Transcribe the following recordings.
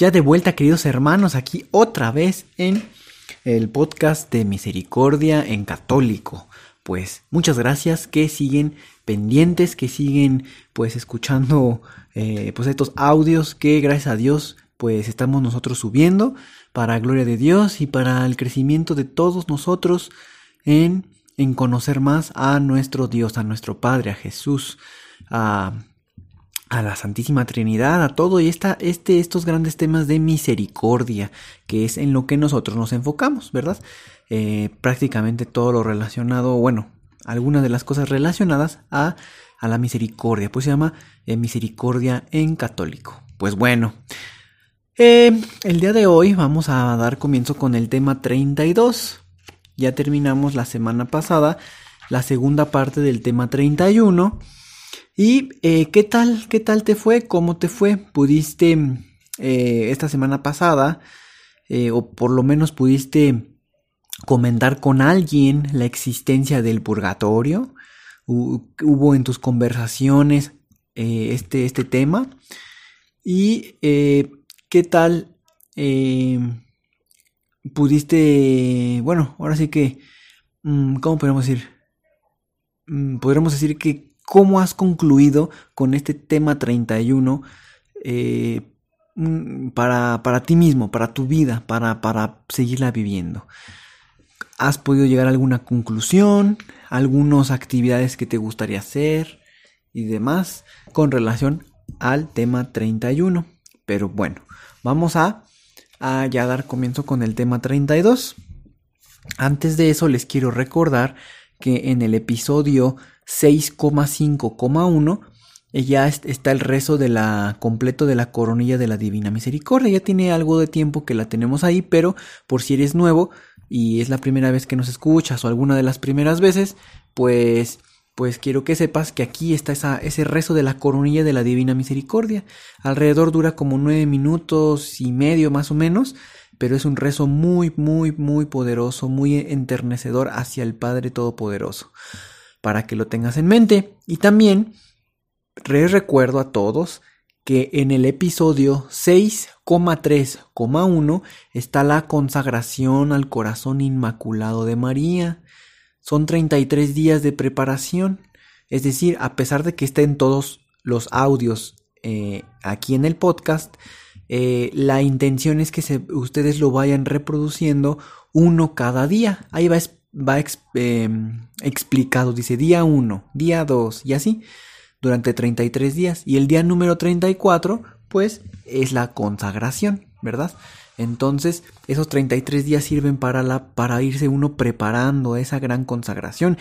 Ya de vuelta, queridos hermanos, aquí otra vez en el podcast de Misericordia en Católico. Pues muchas gracias que siguen pendientes, que siguen pues escuchando eh, pues estos audios que gracias a Dios pues estamos nosotros subiendo para gloria de Dios y para el crecimiento de todos nosotros en, en conocer más a nuestro Dios, a nuestro Padre, a Jesús, a a la Santísima Trinidad, a todo y esta, este, estos grandes temas de misericordia, que es en lo que nosotros nos enfocamos, ¿verdad? Eh, prácticamente todo lo relacionado, bueno, algunas de las cosas relacionadas a, a la misericordia, pues se llama eh, misericordia en católico. Pues bueno, eh, el día de hoy vamos a dar comienzo con el tema 32. Ya terminamos la semana pasada la segunda parte del tema 31 ¿Y eh, qué tal? ¿Qué tal te fue? ¿Cómo te fue? ¿Pudiste eh, esta semana pasada, eh, o por lo menos pudiste comentar con alguien la existencia del purgatorio? ¿Hubo en tus conversaciones este, este tema? ¿Y qué tal pudiste, bueno, ahora sí que, mm, ¿cómo podemos decir? Mm, podríamos decir que cómo has concluido con este tema 31 eh, mm, para, para, ti mismo, para tu vida, para, para seguirla viviendo. ¿Has podido llegar a alguna conclusión, algunas actividades que te gustaría hacer y demás con relación al tema 31? Pero bueno, vamos a, a ya dar comienzo con el tema 32. Antes de eso les quiero recordar que en el episodio 6,5,1 ya está el rezo de la completo de la coronilla de la Divina Misericordia. Ya tiene algo de tiempo que la tenemos ahí, pero por si eres nuevo y es la primera vez que nos escuchas o alguna de las primeras veces, pues pues quiero que sepas que aquí está ese rezo de la coronilla de la Divina Misericordia. Alrededor dura como nueve minutos y medio más o menos, pero es un rezo muy, muy, muy poderoso, muy enternecedor hacia el Padre Todopoderoso para que lo tengas en mente. Y también les recuerdo a todos que en el episodio 6,3,1 está la consagración al corazón inmaculado de María. Son 33 días de preparación. Es decir, a pesar de que estén todos los audios eh, aquí en el podcast, eh, la intención es que ustedes lo vayan reproduciendo uno cada día. Ahí va va em, explicado, dice día 1, día 2 y así, durante 33 días. Y el día número 34, pues es la consagración, ¿verdad? Entonces, esos 33 días sirven para, la, para irse uno preparando esa gran consagración.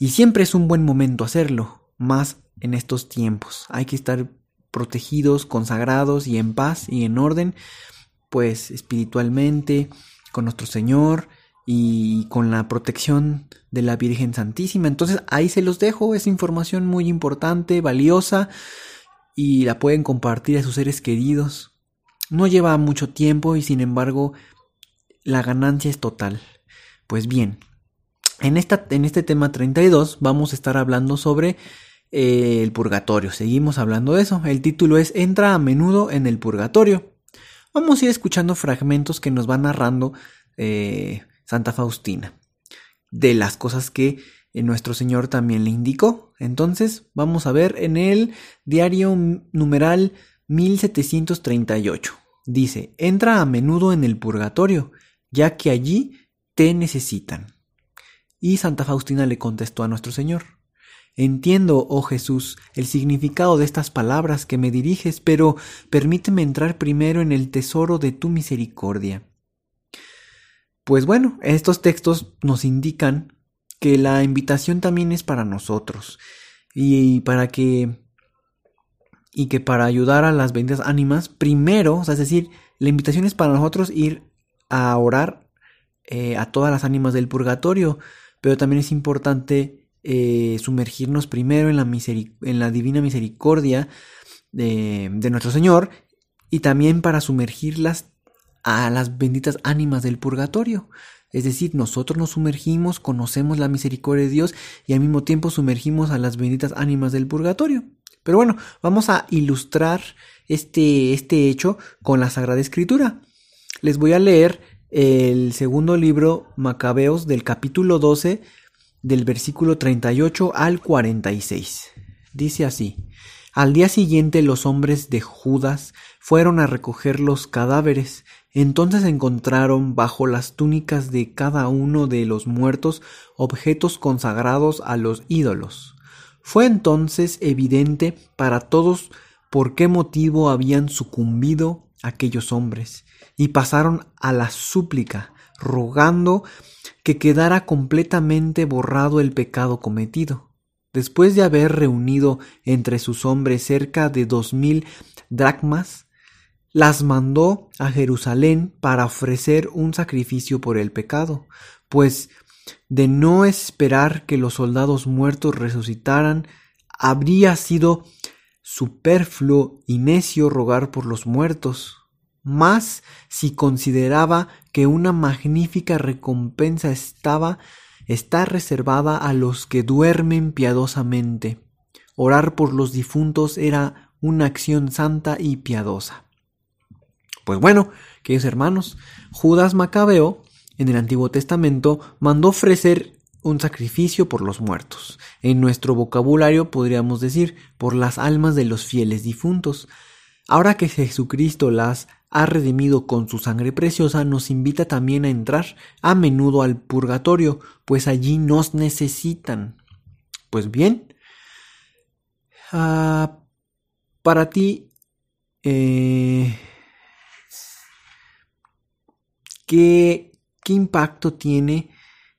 Y siempre es un buen momento hacerlo, más en estos tiempos. Hay que estar protegidos, consagrados y en paz y en orden, pues espiritualmente, con nuestro Señor, y con la protección de la Virgen Santísima. Entonces ahí se los dejo, es información muy importante, valiosa y la pueden compartir a sus seres queridos. No lleva mucho tiempo y sin embargo la ganancia es total. Pues bien, en, esta, en este tema 32 vamos a estar hablando sobre el purgatorio. Seguimos hablando de eso. El título es Entra a menudo en el purgatorio. Vamos a ir escuchando fragmentos que nos van narrando eh, Santa Faustina, de las cosas que eh, nuestro Señor también le indicó. Entonces, vamos a ver en el diario numeral 1738. Dice, entra a menudo en el purgatorio, ya que allí te necesitan. Y Santa Faustina le contestó a nuestro Señor, Entiendo, oh Jesús, el significado de estas palabras que me diriges, pero permíteme entrar primero en el tesoro de tu misericordia. Pues bueno, estos textos nos indican que la invitación también es para nosotros y para que y que para ayudar a las benditas ánimas, primero, es decir, la invitación es para nosotros ir a orar eh, a todas las ánimas del purgatorio, pero también es importante eh, sumergirnos primero en la, en la divina misericordia de, nuestro Señor y también para sumergirlas a las benditas ánimas del purgatorio. Es decir, nosotros nos sumergimos, conocemos la misericordia de Dios y al mismo tiempo sumergimos a las benditas ánimas del purgatorio. Pero bueno, vamos a ilustrar este, este hecho con la Sagrada Escritura. Les voy a leer el segundo libro Macabeos del capítulo 12 del versículo 38 al 46. Dice así, al día siguiente los hombres de Judas fueron a recoger los cadáveres, entonces encontraron bajo las túnicas de cada uno de los muertos objetos consagrados a los ídolos. Fue entonces evidente para todos por qué motivo habían sucumbido aquellos hombres, y pasaron a la súplica, rogando que quedara completamente borrado el pecado cometido. Después de haber reunido entre sus hombres cerca de dos mil dracmas, las mandó a Jerusalén para ofrecer un sacrificio por el pecado, pues de no esperar que los soldados muertos resucitaran, habría sido superfluo y necio rogar por los muertos, más si consideraba que una magnífica recompensa estaba está reservada a los que duermen piadosamente. Orar por los difuntos era una acción santa y piadosa. Pues bueno, queridos hermanos, Judas Macabeo en el Antiguo Testamento mandó ofrecer un sacrificio por los muertos. En nuestro vocabulario podríamos decir por las almas de los fieles difuntos. Ahora que Jesucristo las ha redimido con su sangre preciosa, nos invita también a entrar a menudo al purgatorio, pues allí nos necesitan. Pues bien, ah, para ti, eh, ¿qué, ¿Qué impacto tiene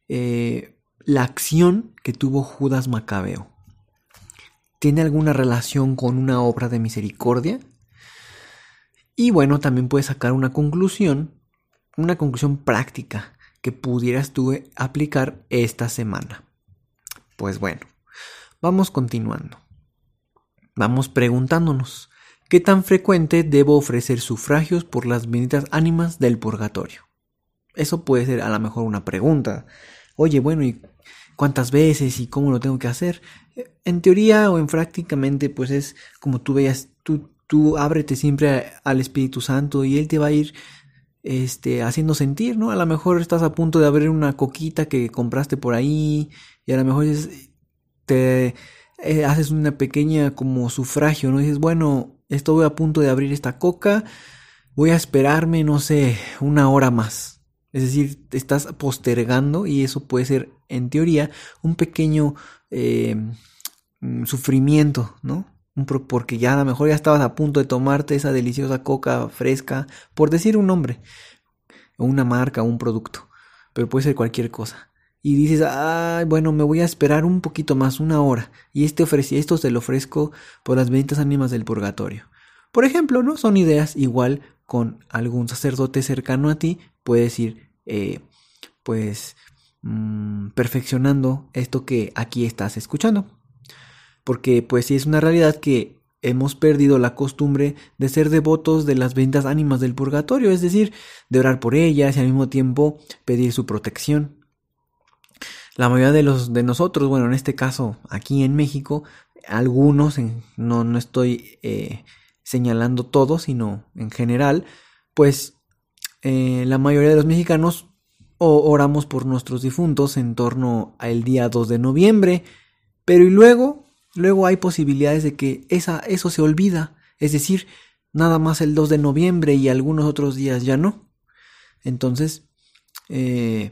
eh, la acción que tuvo Judas Macabeo? ¿Tiene alguna relación con una obra de misericordia? Y bueno, también puedes sacar una conclusión, una conclusión práctica que pudieras tú aplicar esta semana. Pues bueno, vamos continuando. Vamos preguntándonos, ¿qué tan frecuente debo ofrecer sufragios por las benditas ánimas del purgatorio? Eso puede ser a lo mejor una pregunta. Oye, bueno, ¿y cuántas veces y cómo lo tengo que hacer? En teoría o en prácticamente, pues es como tú veas, tú, tú ábrete siempre al Espíritu Santo y Él te va a ir este, haciendo sentir, ¿no? A lo mejor estás a punto de abrir una coquita que compraste por ahí y a lo mejor te eh, haces una pequeña como sufragio, ¿no? dices, bueno, estoy a punto de abrir esta coca, voy a esperarme, no sé, una hora más es decir, estás postergando y eso puede ser, en teoría, un pequeño eh, mm, sufrimiento, ¿no? Porque ya a lo mejor ya estabas a punto de tomarte esa deliciosa coca fresca, por decir un nombre, una marca, un producto, pero puede ser cualquier cosa. Y dices, ay, bueno, me voy a esperar un poquito más, una hora, y este ofrece, esto te lo ofrezco por las ventas ánimas del purgatorio. Por ejemplo, ¿no? Son ideas igual con algún sacerdote cercano a ti, puedes ir, eh, pues, mm, perfeccionando esto que aquí estás escuchando. Porque, pues, sí es una realidad que hemos perdido la costumbre de ser devotos de las benditas ánimas del purgatorio, es decir, de orar por ellas y al mismo tiempo pedir su protección. La mayoría de los de nosotros, bueno, en este caso aquí en México, algunos, no, no estoy eh, señalando todos, sino en general, pues eh, la mayoría de los mexicanos oramos por nuestros difuntos en torno al día 2 de noviembre, pero y luego, luego hay posibilidades de que esa, eso se olvida, es decir, nada más el 2 de noviembre y algunos otros días ya no. Entonces, eh,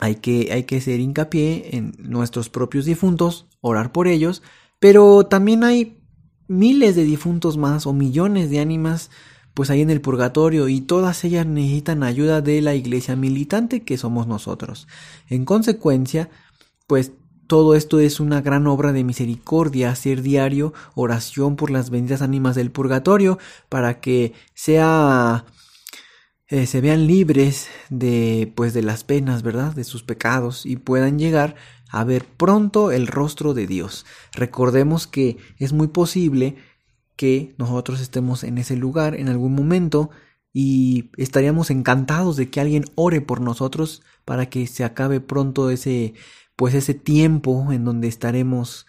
hay, que, hay que hacer hincapié en nuestros propios difuntos, orar por ellos, pero también hay miles de difuntos más o millones de ánimas pues ahí en el purgatorio y todas ellas necesitan ayuda de la iglesia militante que somos nosotros. En consecuencia, pues todo esto es una gran obra de misericordia, hacer diario oración por las benditas ánimas del purgatorio, para que sea eh, se vean libres de pues de las penas, ¿verdad? De sus pecados y puedan llegar a ver pronto el rostro de Dios. Recordemos que es muy posible que nosotros estemos en ese lugar en algún momento y estaríamos encantados de que alguien ore por nosotros para que se acabe pronto ese pues ese tiempo en donde estaremos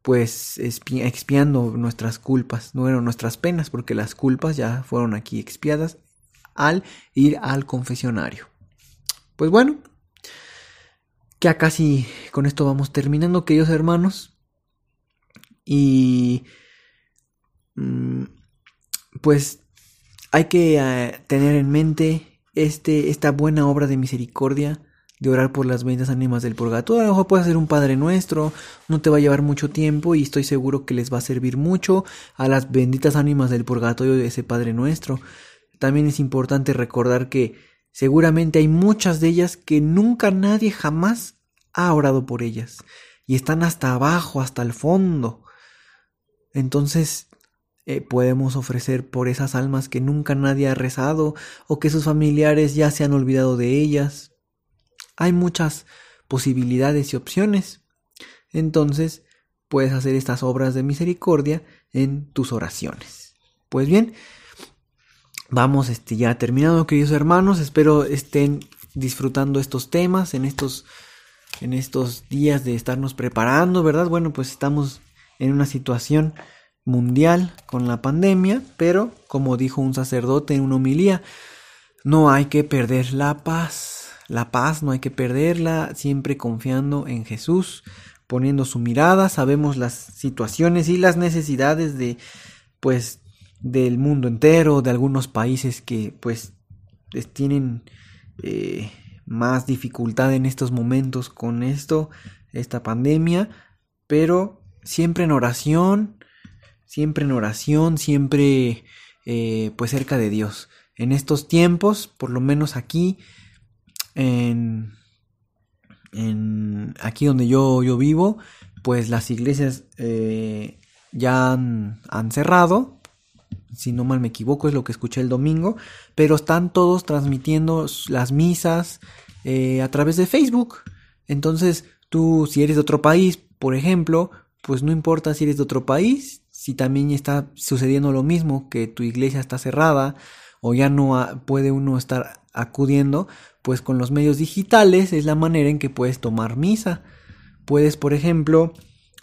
pues expiando nuestras culpas, bueno, nuestras penas, porque las culpas ya fueron aquí expiadas al ir al confesionario. Pues bueno, ya casi con esto vamos terminando, queridos hermanos. Y mm, pues hay que eh, tener en mente este, esta buena obra de misericordia de orar por las benditas ánimas del purgatorio. A lo mejor puede ser un Padre Nuestro, no te va a llevar mucho tiempo y estoy seguro que les va a servir mucho a las benditas ánimas del purgatorio de ese Padre Nuestro. También es importante recordar que seguramente hay muchas de ellas que nunca nadie jamás ha orado por ellas y están hasta abajo, hasta el fondo. Entonces eh, podemos ofrecer por esas almas que nunca nadie ha rezado o que sus familiares ya se han olvidado de ellas. Hay muchas posibilidades y opciones. Entonces, puedes hacer estas obras de misericordia en tus oraciones. Pues bien, vamos este ya terminado, queridos hermanos. Espero estén disfrutando estos temas en estos en estos días de estarnos preparando, ¿verdad? Bueno, pues estamos en una situación mundial con la pandemia, pero como dijo un sacerdote en una homilía, no hay que perder la paz la paz no hay que perderla, siempre confiando en Jesús, poniendo su mirada, sabemos las situaciones y las necesidades de pues del mundo entero, de algunos países que pues tienen eh, más dificultad en estos momentos con esto, esta pandemia, pero siempre en oración, siempre en oración, siempre eh, pues cerca de Dios. En estos tiempos, por lo menos aquí, en, en aquí donde yo, yo vivo, pues las iglesias eh, ya han, cerrado, si no mal me equivoco, es lo que escuché el domingo, pero están todos transmitiendo las misas eh, a través de Facebook. Entonces, tú, si eres de otro país, por ejemplo, pues no importa si eres de otro país, si también está sucediendo lo mismo, que tu iglesia está cerrada o ya no puede uno estar acudiendo, pues con los medios digitales es la manera en que puedes tomar misa. Puedes, por ejemplo,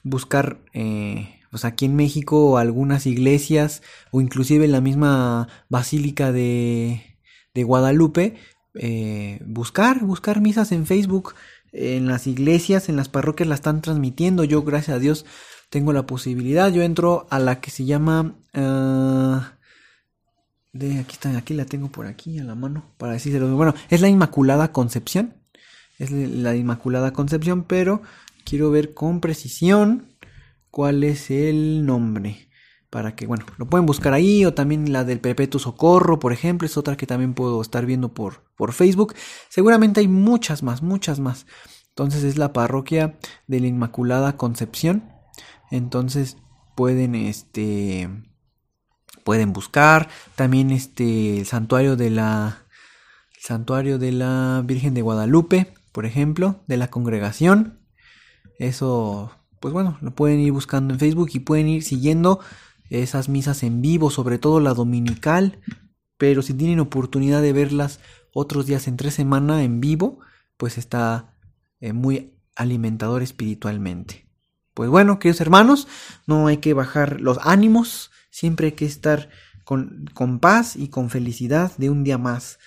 buscar eh, pues aquí en México algunas iglesias o inclusive en la misma basílica de, de Guadalupe, eh, buscar, buscar misas en Facebook, en las iglesias, en las parroquias la están transmitiendo. Yo, gracias a Dios, tengo la posibilidad. Yo entro a la que se llama... Ah, de aquí está, aquí la tengo por aquí a la mano para decírselo. Bueno, es la Inmaculada Concepción. Es la Inmaculada Concepción, pero quiero ver con precisión cuál es el nombre. Para que, bueno, lo pueden buscar ahí. O también la del Perpetuo Socorro, por ejemplo. Es otra que también puedo estar viendo por, por Facebook. Seguramente hay muchas más, muchas más. Entonces es la parroquia de la Inmaculada Concepción. Entonces pueden, este pueden buscar. También este el santuario de la santuario de la Virgen de Guadalupe, por ejemplo, de la congregación. Eso, pues bueno, lo pueden ir buscando en Facebook y pueden ir siguiendo esas misas en vivo, sobre todo la dominical. Pero si tienen oportunidad de verlas otros días entre semana en vivo, pues está eh, muy alimentador espiritualmente. Pues bueno, queridos hermanos, no hay que bajar los ánimos, Siempre hay que estar con, con paz y con felicidad de un día más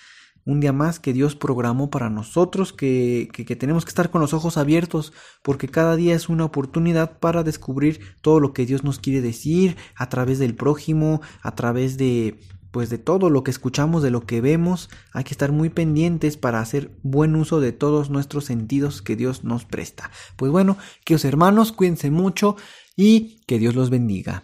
un día más que Dios programó para nosotros, que, que, tenemos que estar con los ojos abiertos, porque cada día es una oportunidad para descubrir todo lo que Dios nos quiere decir a través del prójimo, a través de pues de todo lo que escuchamos, de lo que vemos, hay que estar muy pendientes para hacer buen uso de todos nuestros sentidos que Dios nos presta. Pues bueno, que os hermanos, cuídense mucho y que Dios los bendiga.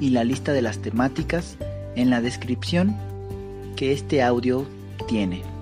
y la lista de las temáticas en la descripción que este audio tiene.